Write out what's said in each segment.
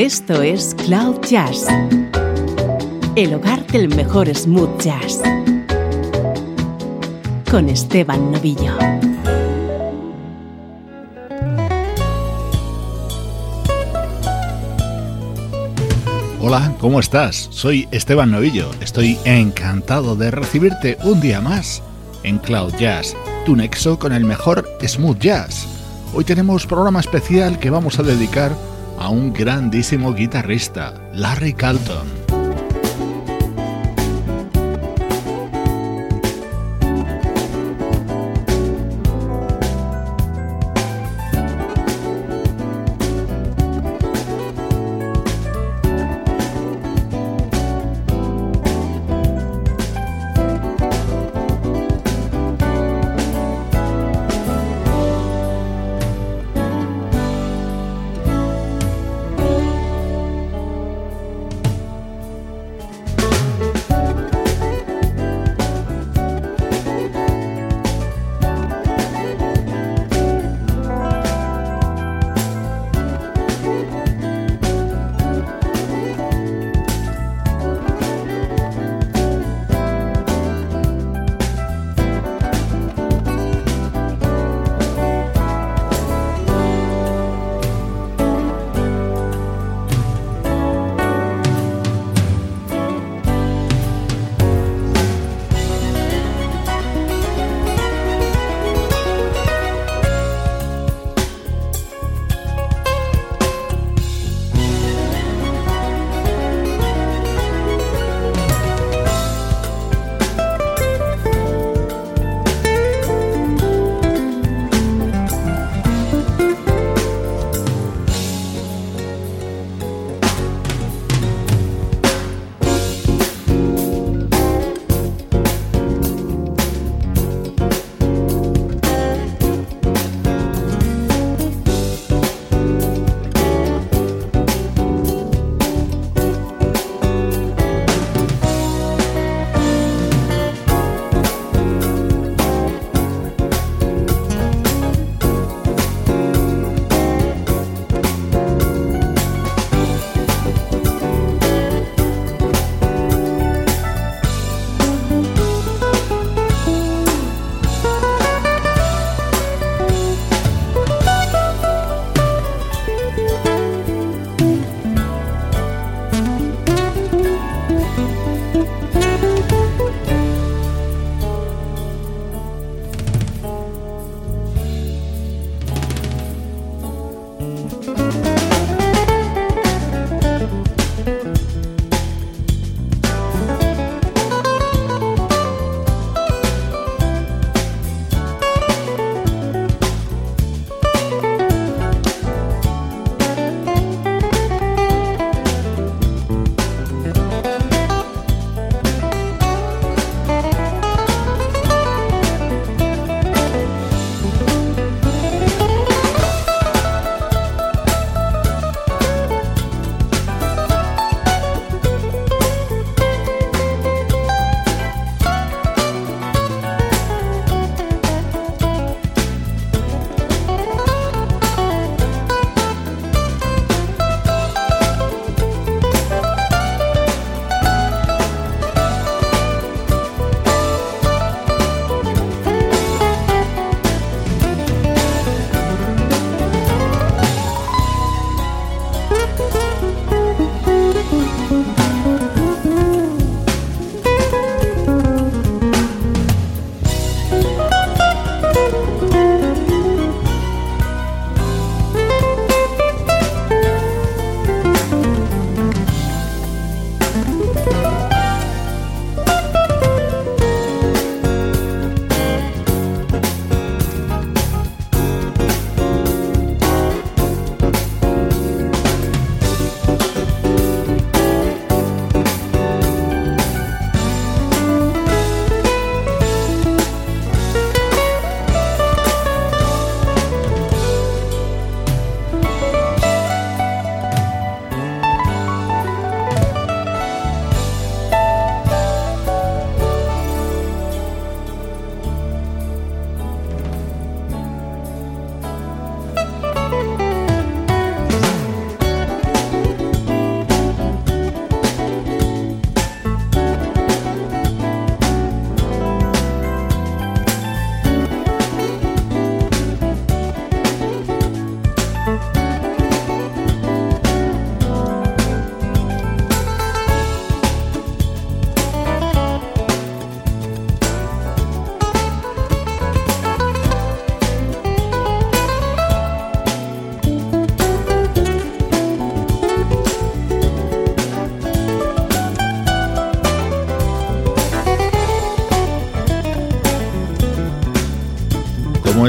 Esto es Cloud Jazz, el hogar del mejor smooth jazz, con Esteban Novillo. Hola, ¿cómo estás? Soy Esteban Novillo. Estoy encantado de recibirte un día más en Cloud Jazz, tu nexo con el mejor smooth jazz. Hoy tenemos programa especial que vamos a dedicar un grandísimo guitarrista, Larry Carlton.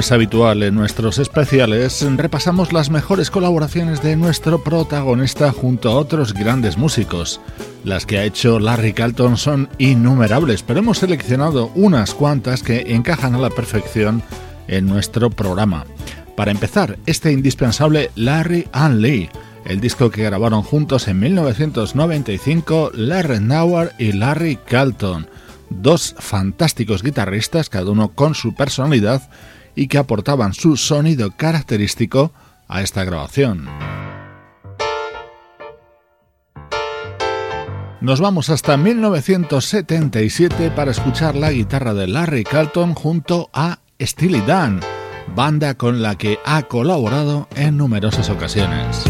Es habitual en nuestros especiales, repasamos las mejores colaboraciones de nuestro protagonista junto a otros grandes músicos. Las que ha hecho Larry Carlton son innumerables, pero hemos seleccionado unas cuantas que encajan a la perfección en nuestro programa. Para empezar, este indispensable Larry and Lee, el disco que grabaron juntos en 1995 Larry Nauer y Larry Carlton, dos fantásticos guitarristas, cada uno con su personalidad, y que aportaban su sonido característico a esta grabación. Nos vamos hasta 1977 para escuchar la guitarra de Larry Carlton junto a Steely Dan, banda con la que ha colaborado en numerosas ocasiones.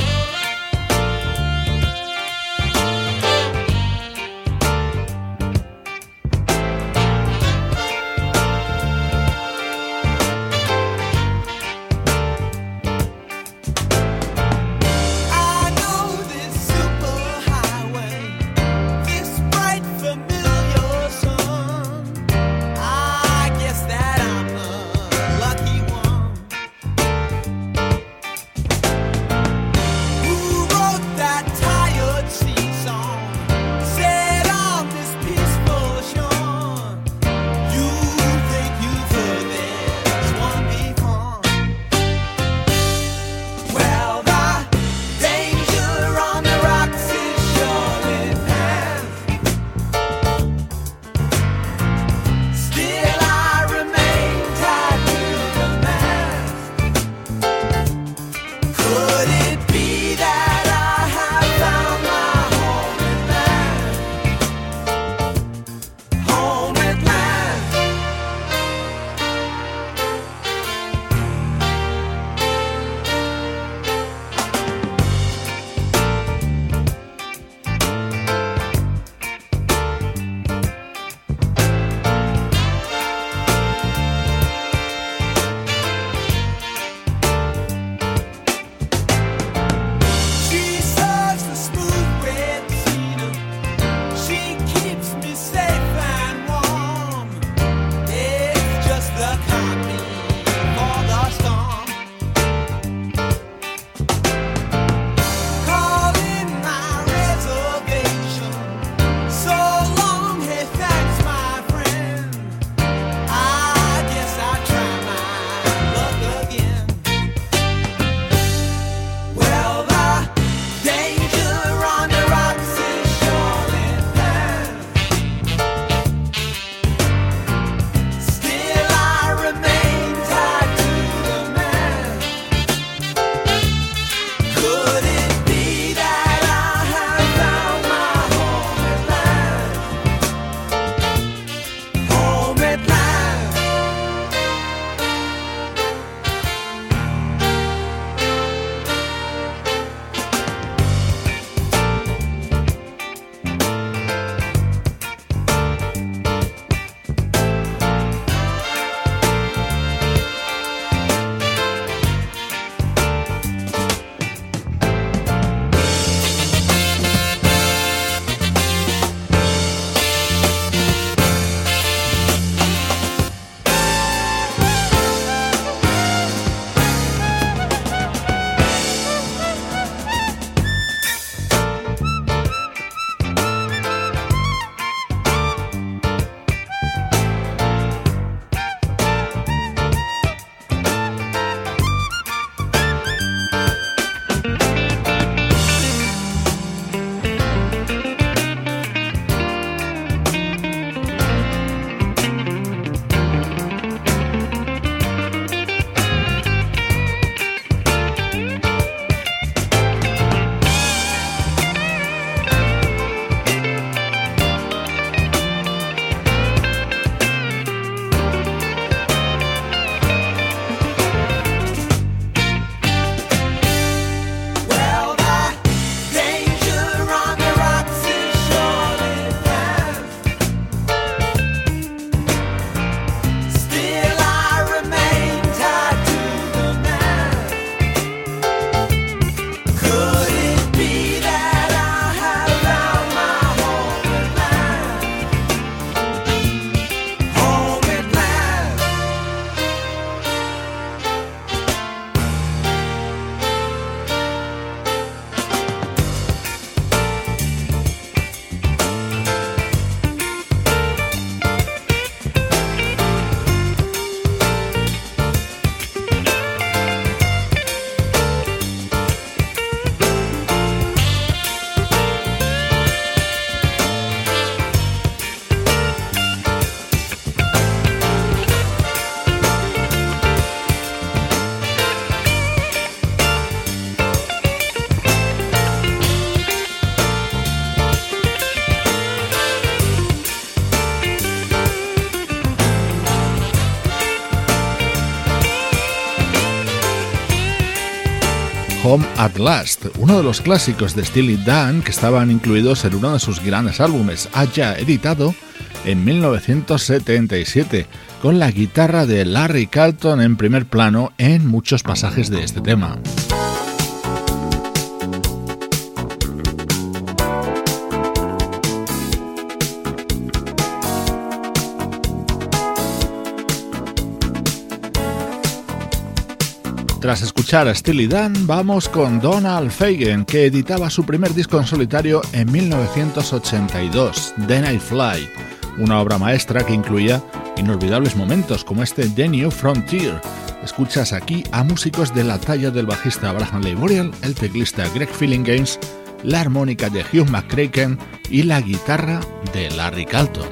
Home at Last, uno de los clásicos de Steely Dan que estaban incluidos en uno de sus grandes álbumes, haya editado en 1977, con la guitarra de Larry Carlton en primer plano en muchos pasajes de este tema. Escuchar a Steely Dan, vamos con Donald Fagen, que editaba su primer disco en solitario en 1982, Then I Fly, una obra maestra que incluía inolvidables momentos como este The New Frontier. Escuchas aquí a músicos de la talla del bajista Abraham Leiboriel, el teclista Greg Games, la armónica de Hugh McCracken y la guitarra de Larry Carlton.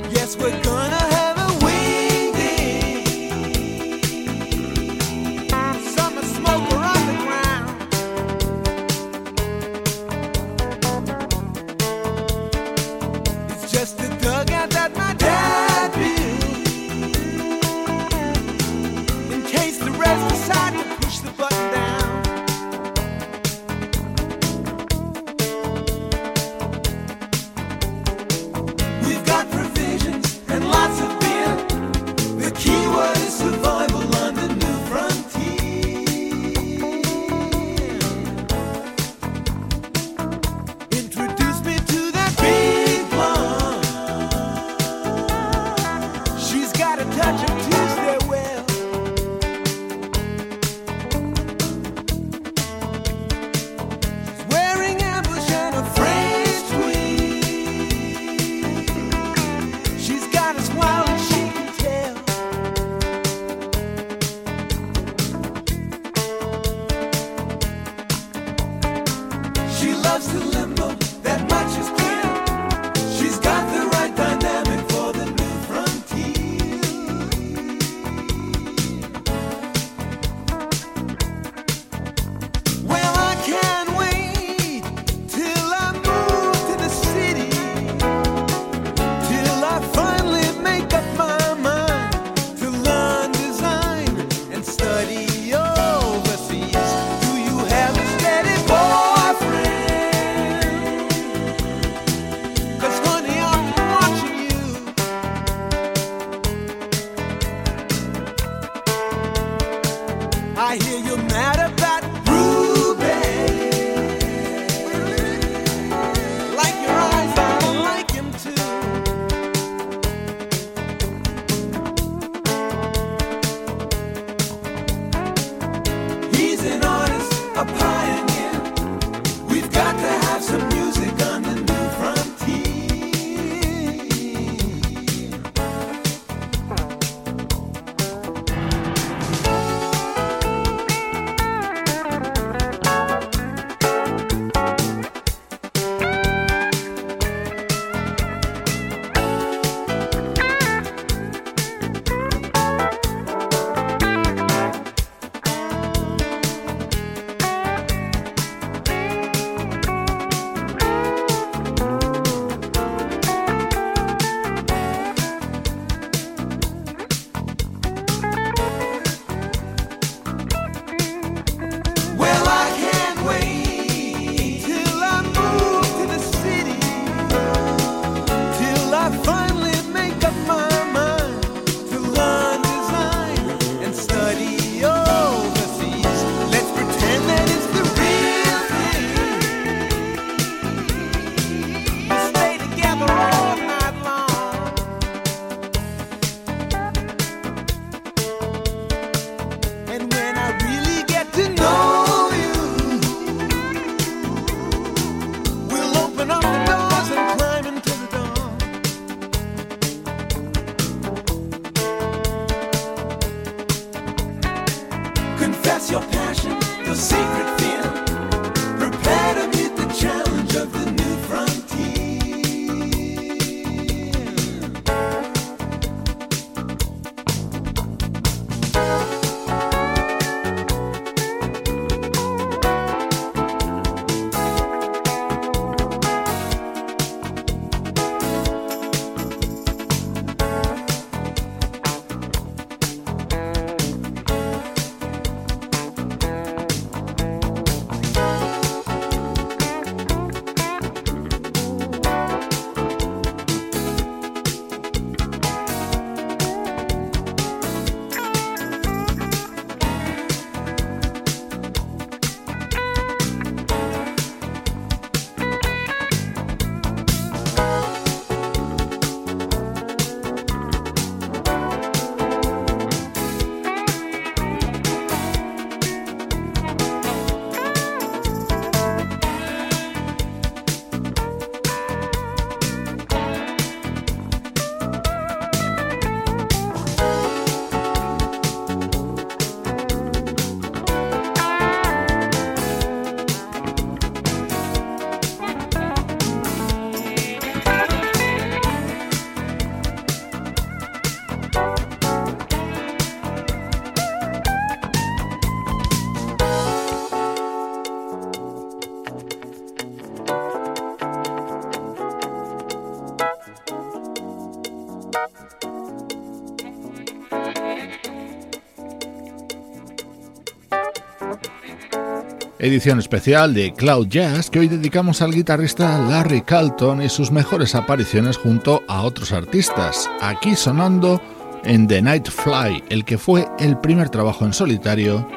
Edición especial de Cloud Jazz que hoy dedicamos al guitarrista Larry Carlton y sus mejores apariciones junto a otros artistas, aquí sonando en The Night Fly, el que fue el primer trabajo en solitario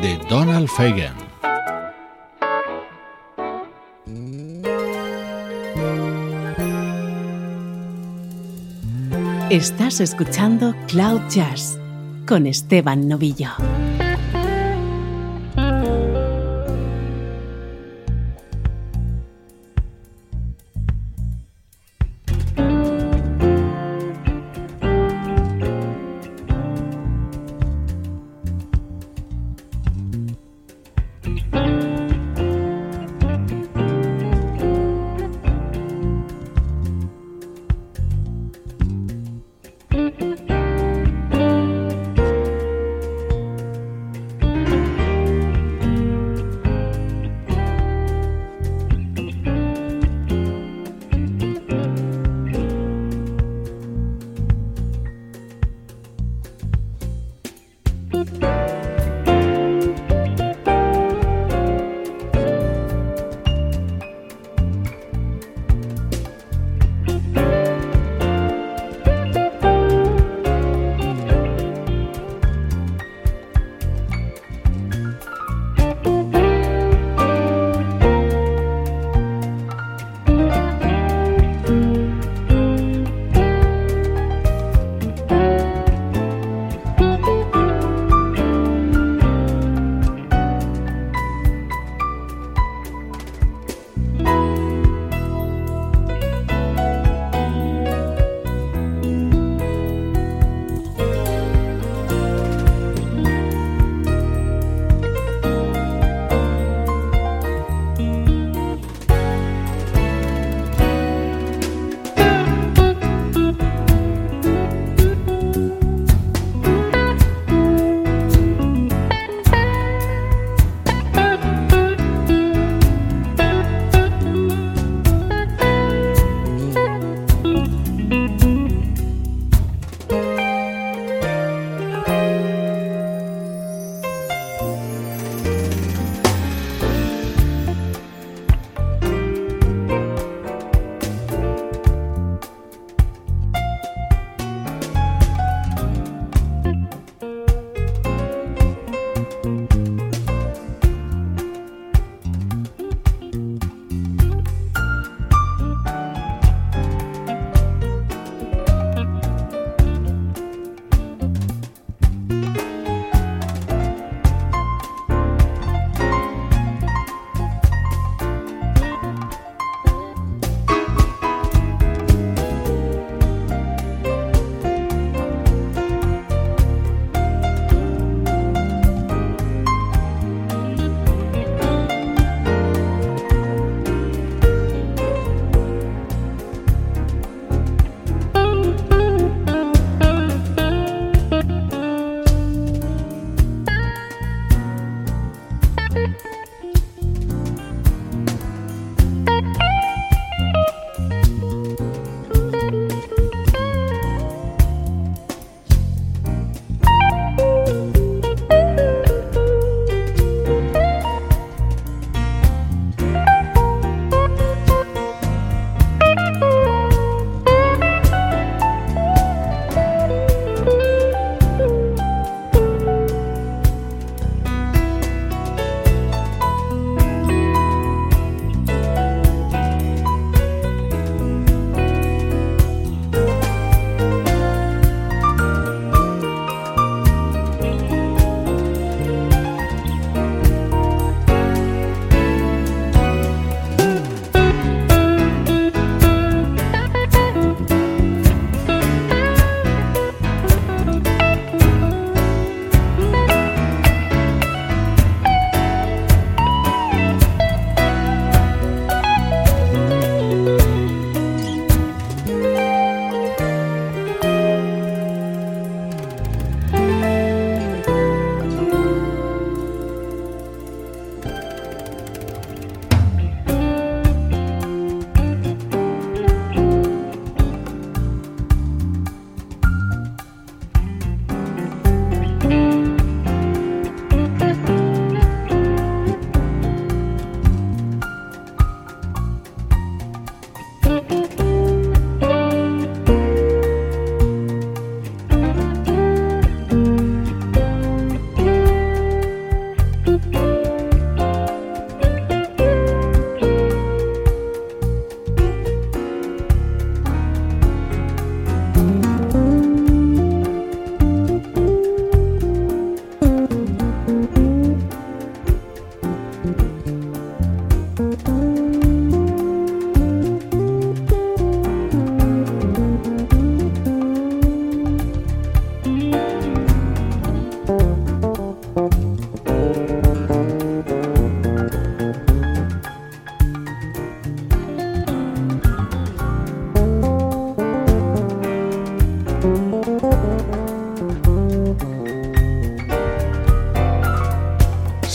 de Donald Fagen. Estás escuchando Cloud Jazz con Esteban Novillo.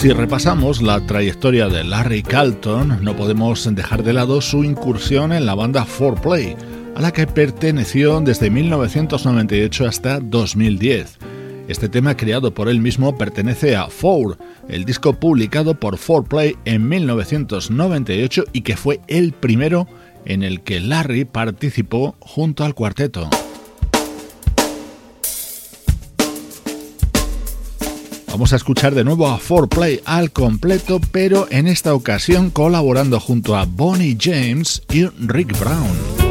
Si repasamos la trayectoria de Larry Carlton, no podemos dejar de lado su incursión en la banda 4Play, a la que perteneció desde 1998 hasta 2010. Este tema creado por él mismo pertenece a Four, el disco publicado por 4Play en 1998 y que fue el primero en el que Larry participó junto al cuarteto. Vamos a escuchar de nuevo a 4Play al completo, pero en esta ocasión colaborando junto a Bonnie James y Rick Brown.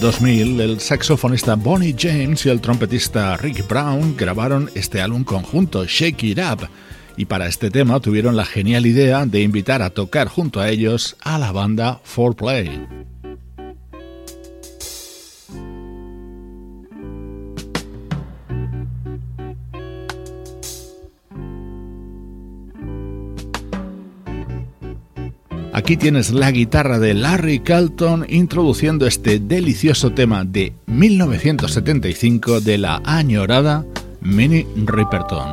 2000, el saxofonista Bonnie James y el trompetista Rick Brown grabaron este álbum conjunto, Shake It Up, y para este tema tuvieron la genial idea de invitar a tocar junto a ellos a la banda 4Play. Aquí tienes la guitarra de Larry Carlton introduciendo este delicioso tema de 1975 de la añorada Minnie Riperton.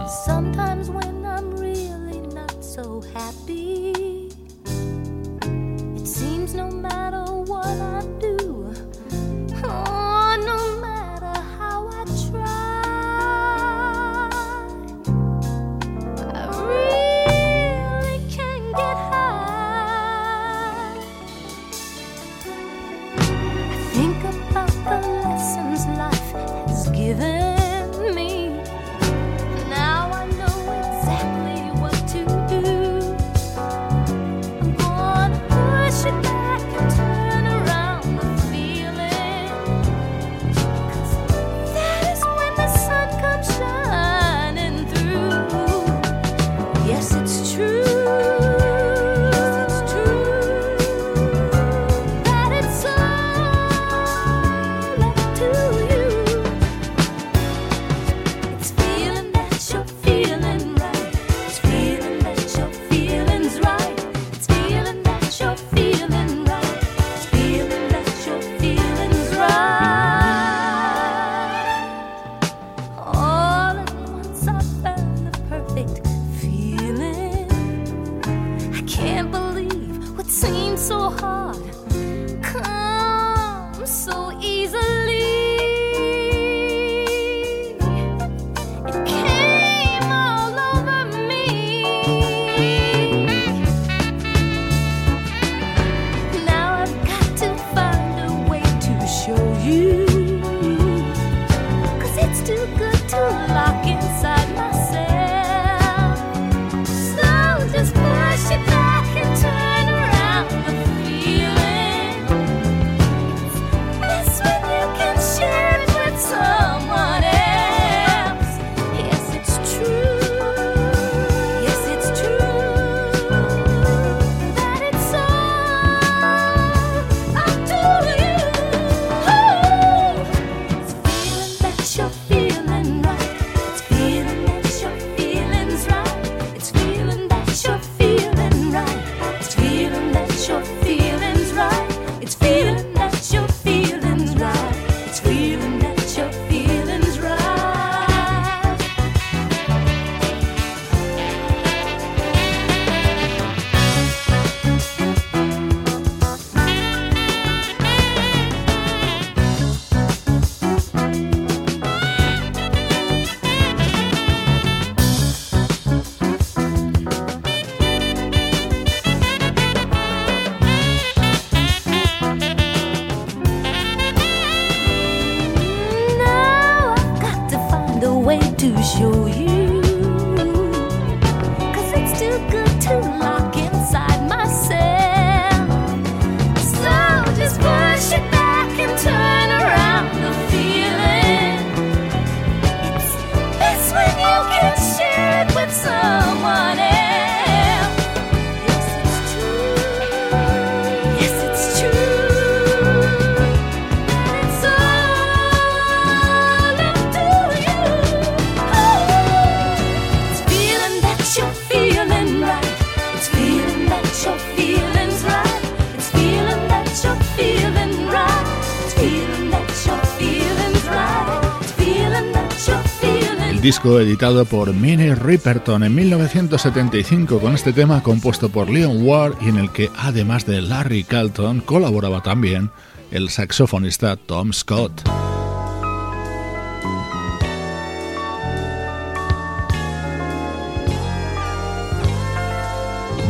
Disco editado por Minnie Riperton en 1975 con este tema compuesto por Leon Ward y en el que además de Larry Carlton colaboraba también el saxofonista Tom Scott.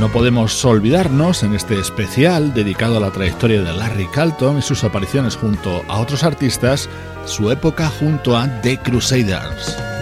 No podemos olvidarnos en este especial dedicado a la trayectoria de Larry Carlton y sus apariciones junto a otros artistas, su época junto a The Crusaders.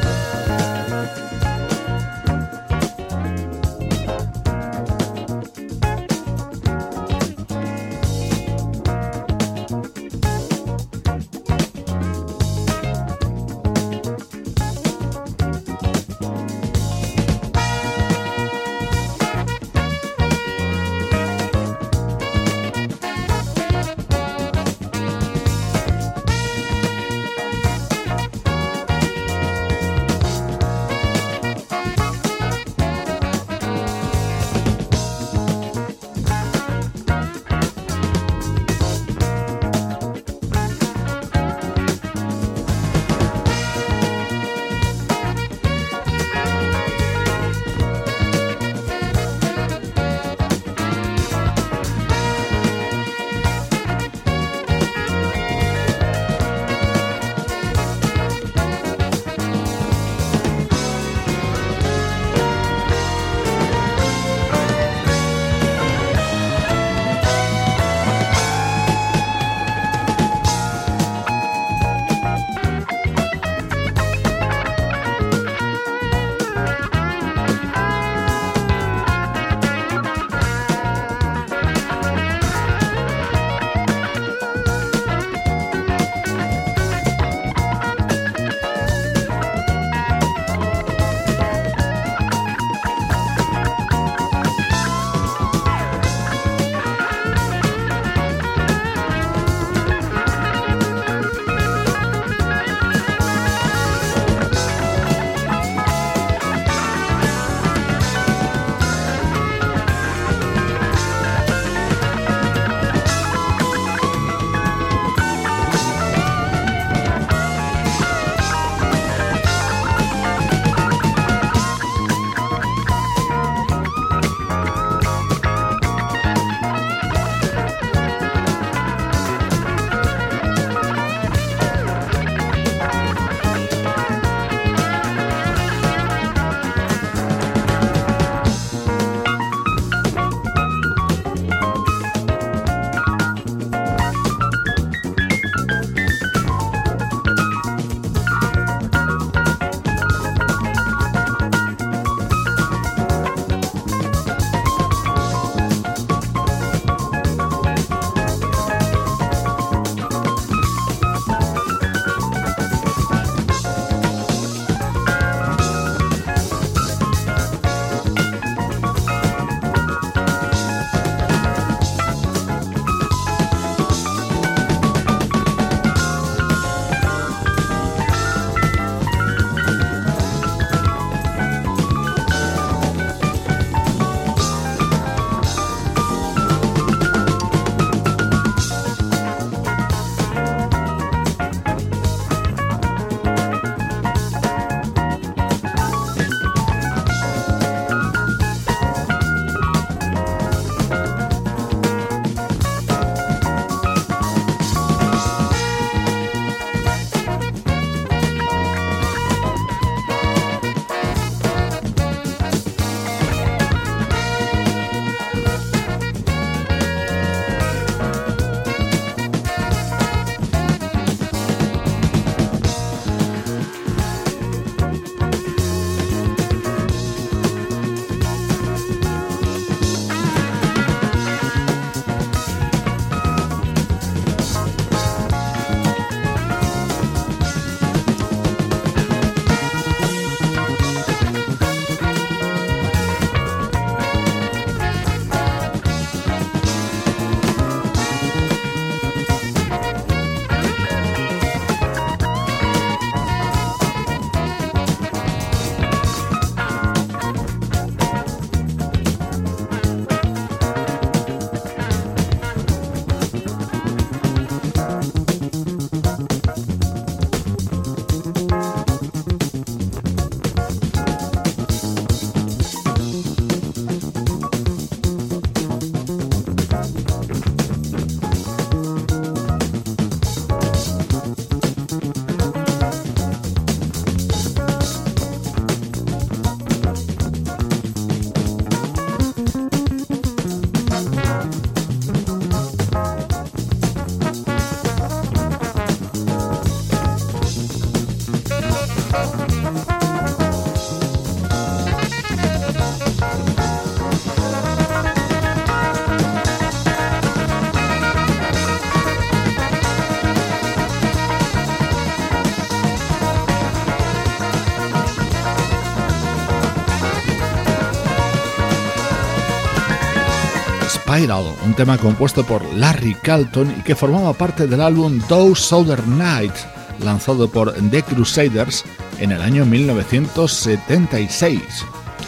Un tema compuesto por Larry Calton y que formaba parte del álbum Those Southern Nights, lanzado por The Crusaders en el año 1976.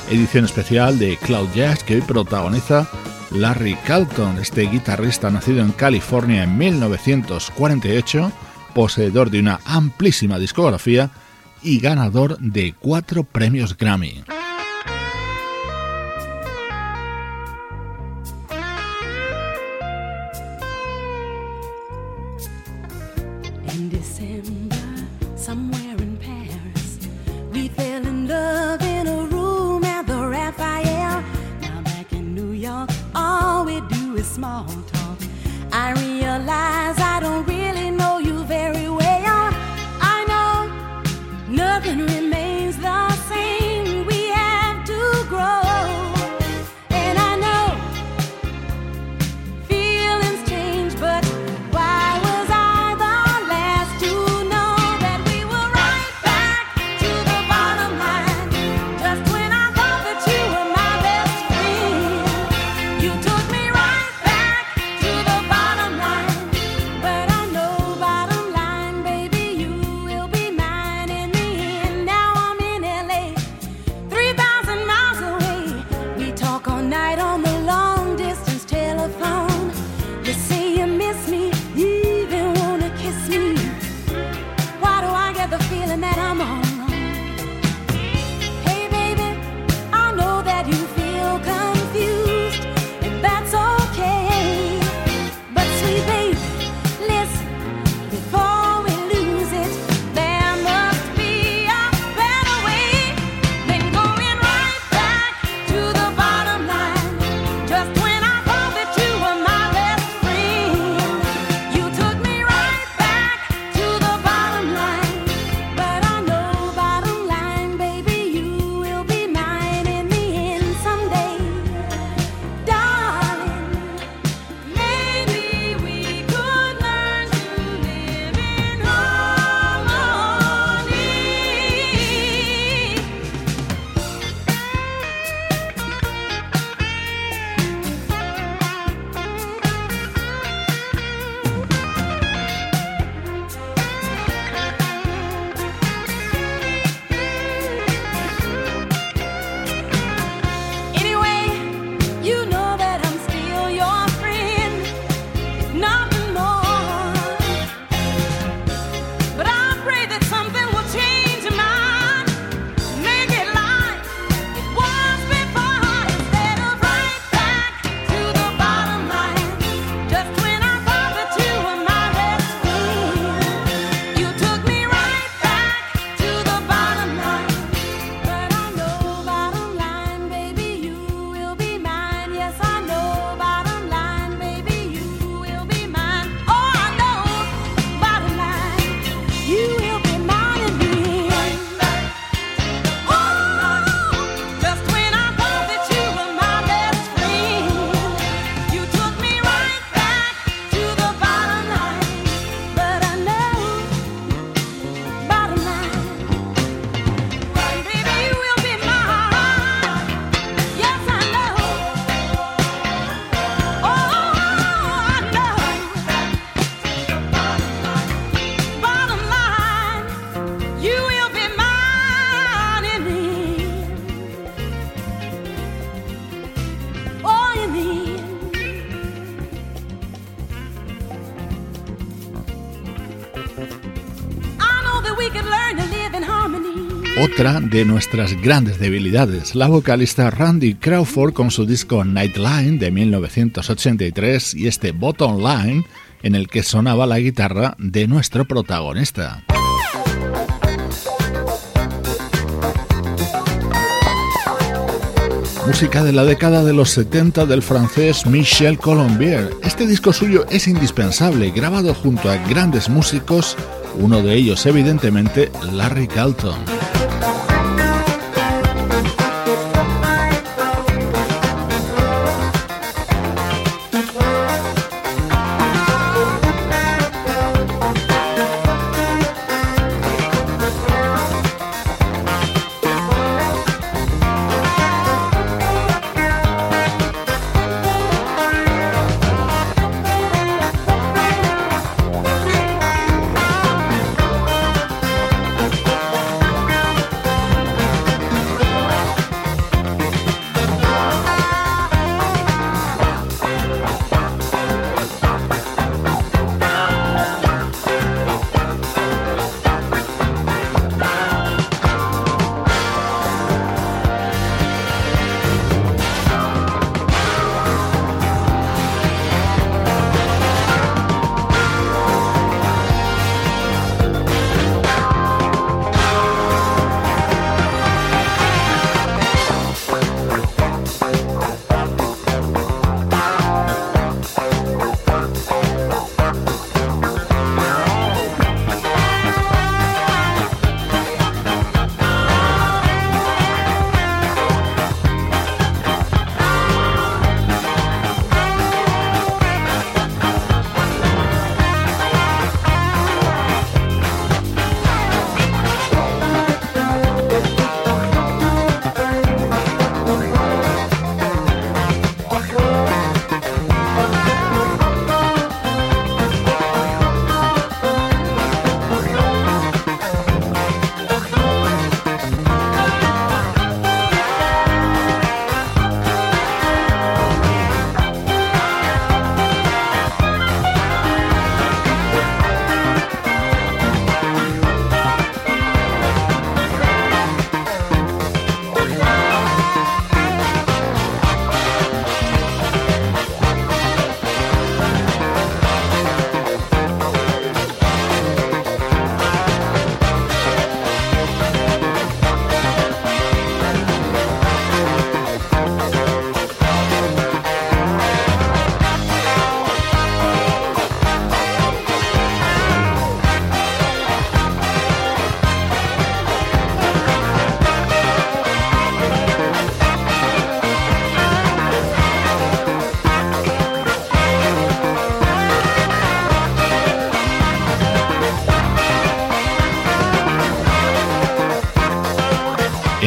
Edición especial de Cloud Jazz que hoy protagoniza Larry Calton, este guitarrista nacido en California en 1948, poseedor de una amplísima discografía y ganador de cuatro premios Grammy. De nuestras grandes debilidades, la vocalista Randy Crawford con su disco Nightline de 1983 y este Bottom Line en el que sonaba la guitarra de nuestro protagonista. Música de la década de los 70 del francés Michel Colombier. Este disco suyo es indispensable, grabado junto a grandes músicos, uno de ellos evidentemente Larry Carlton.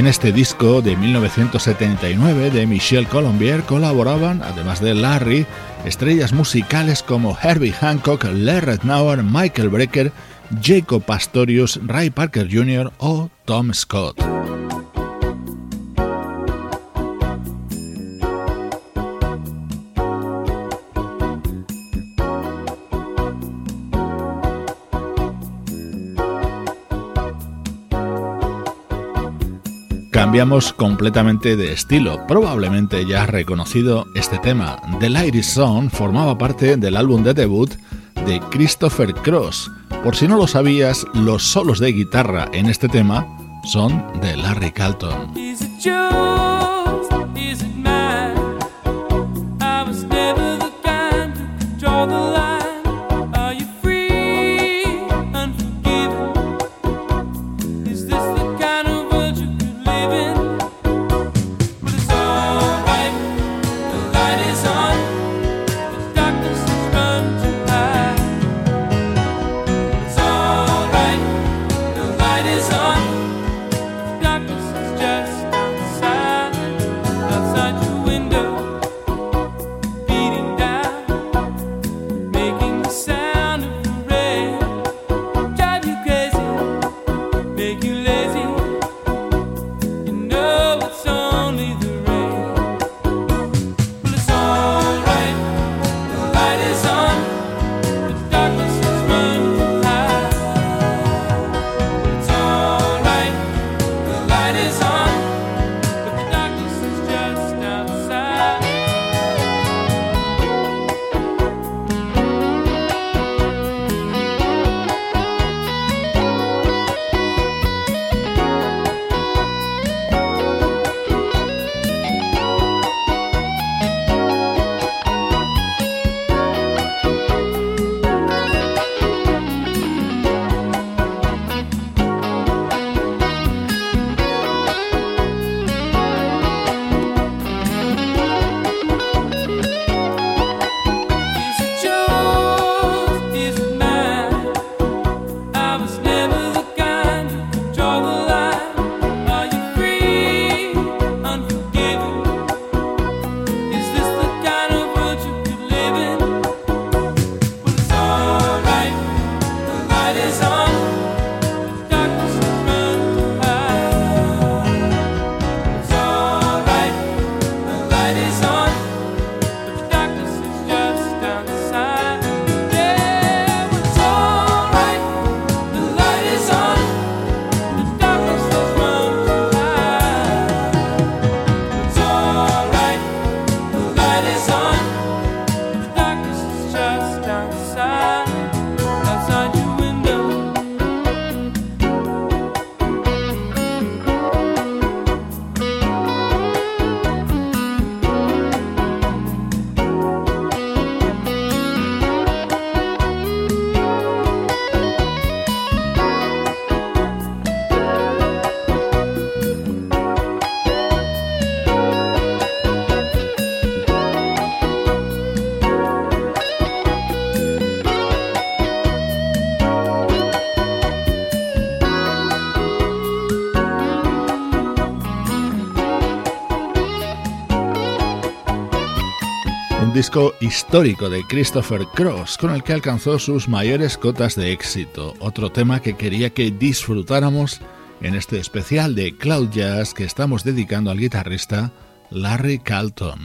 Este disco de 1979 de Michel Colombier colaboraban, además de Larry, estrellas musicales como Herbie Hancock, Larry Nauer, Michael Brecker, Jacob Pastorius, Ray Parker Jr. o Tom Scott. Cambiamos completamente de estilo. Probablemente ya has reconocido este tema. The Light is On formaba parte del álbum de debut de Christopher Cross. Por si no lo sabías, los solos de guitarra en este tema son de Larry Calton. Disco histórico de Christopher Cross, con el que alcanzó sus mayores cotas de éxito. Otro tema que quería que disfrutáramos en este especial de Cloud Jazz que estamos dedicando al guitarrista Larry Calton.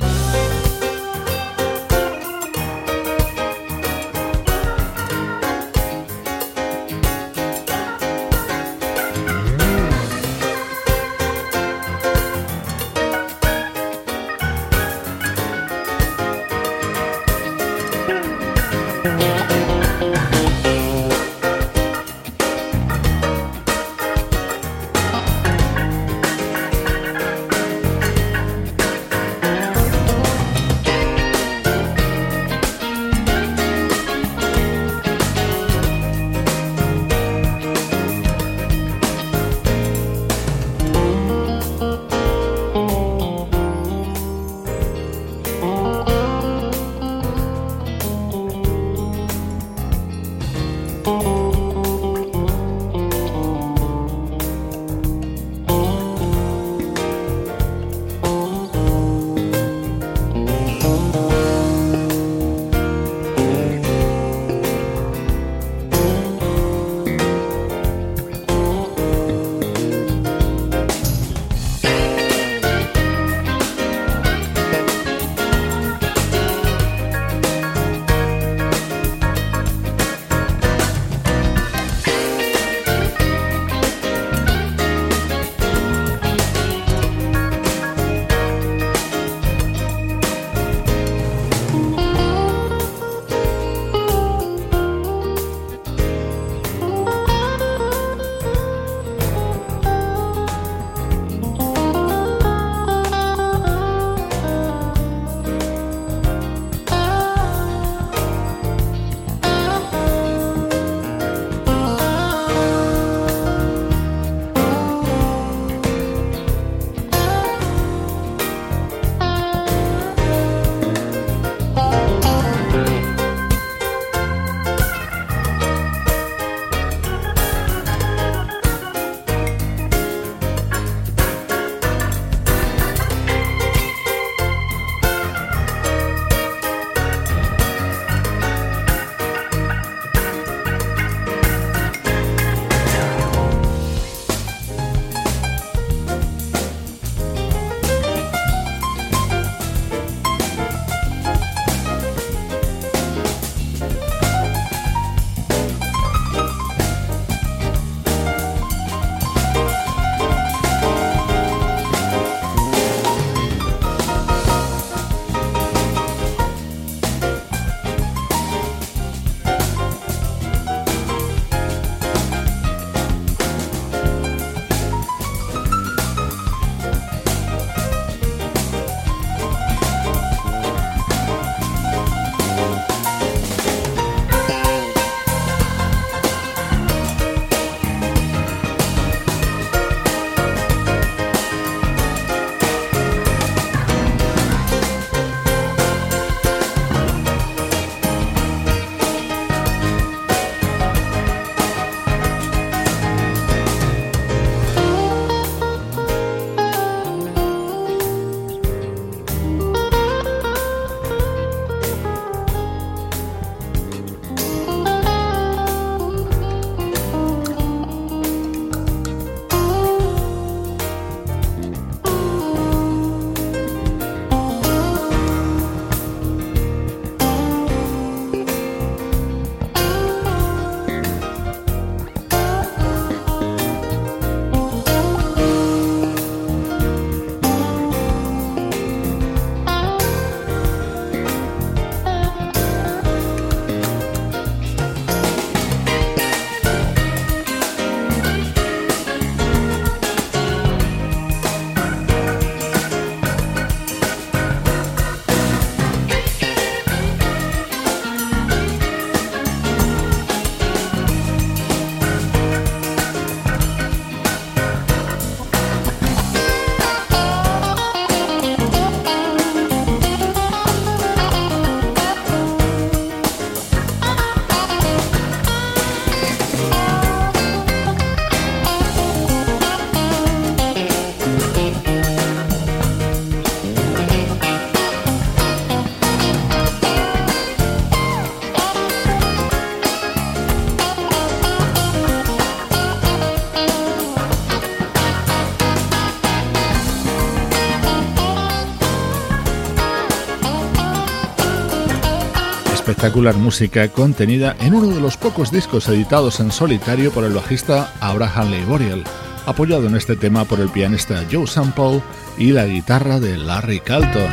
Espectacular música contenida en uno de los pocos discos editados en solitario por el bajista Abraham Leiboriel, apoyado en este tema por el pianista Joe Sample y la guitarra de Larry Calton.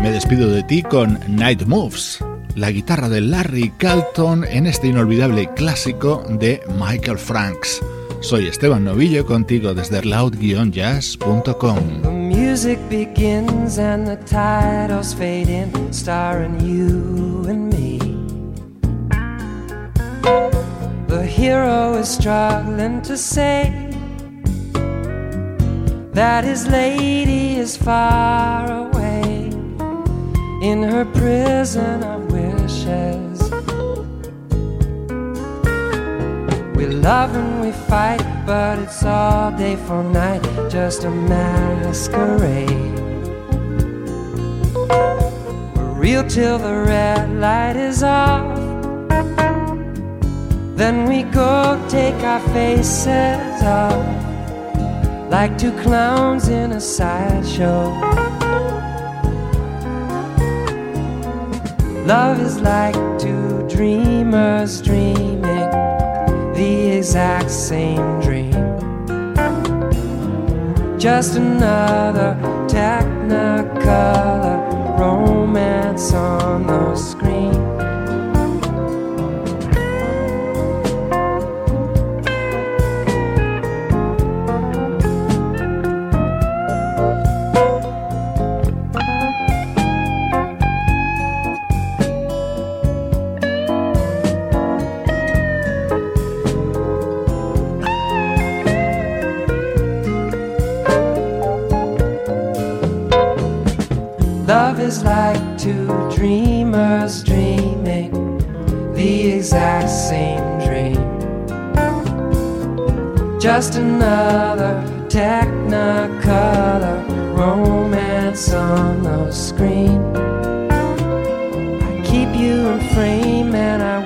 Me despido de ti con Night Moves, la guitarra de Larry Calton en este inolvidable clásico de Michael Franks. Soy Esteban Novillo contigo desde loud-jazz.com. Music begins and the titles fade in, starring you and me. The hero is struggling to say that his lady is far away in her prison of wishes. We love and we fight, but it's all day for night, just a masquerade. We're real till the red light is off. Then we go take our faces off, like two clowns in a sideshow. Love is like two dreamers dreaming the exact same dream. Just another technicolor romance on the screen. Love is like two dreamers dreaming the exact same dream. Just another technicolor romance on the screen. I keep you in frame and I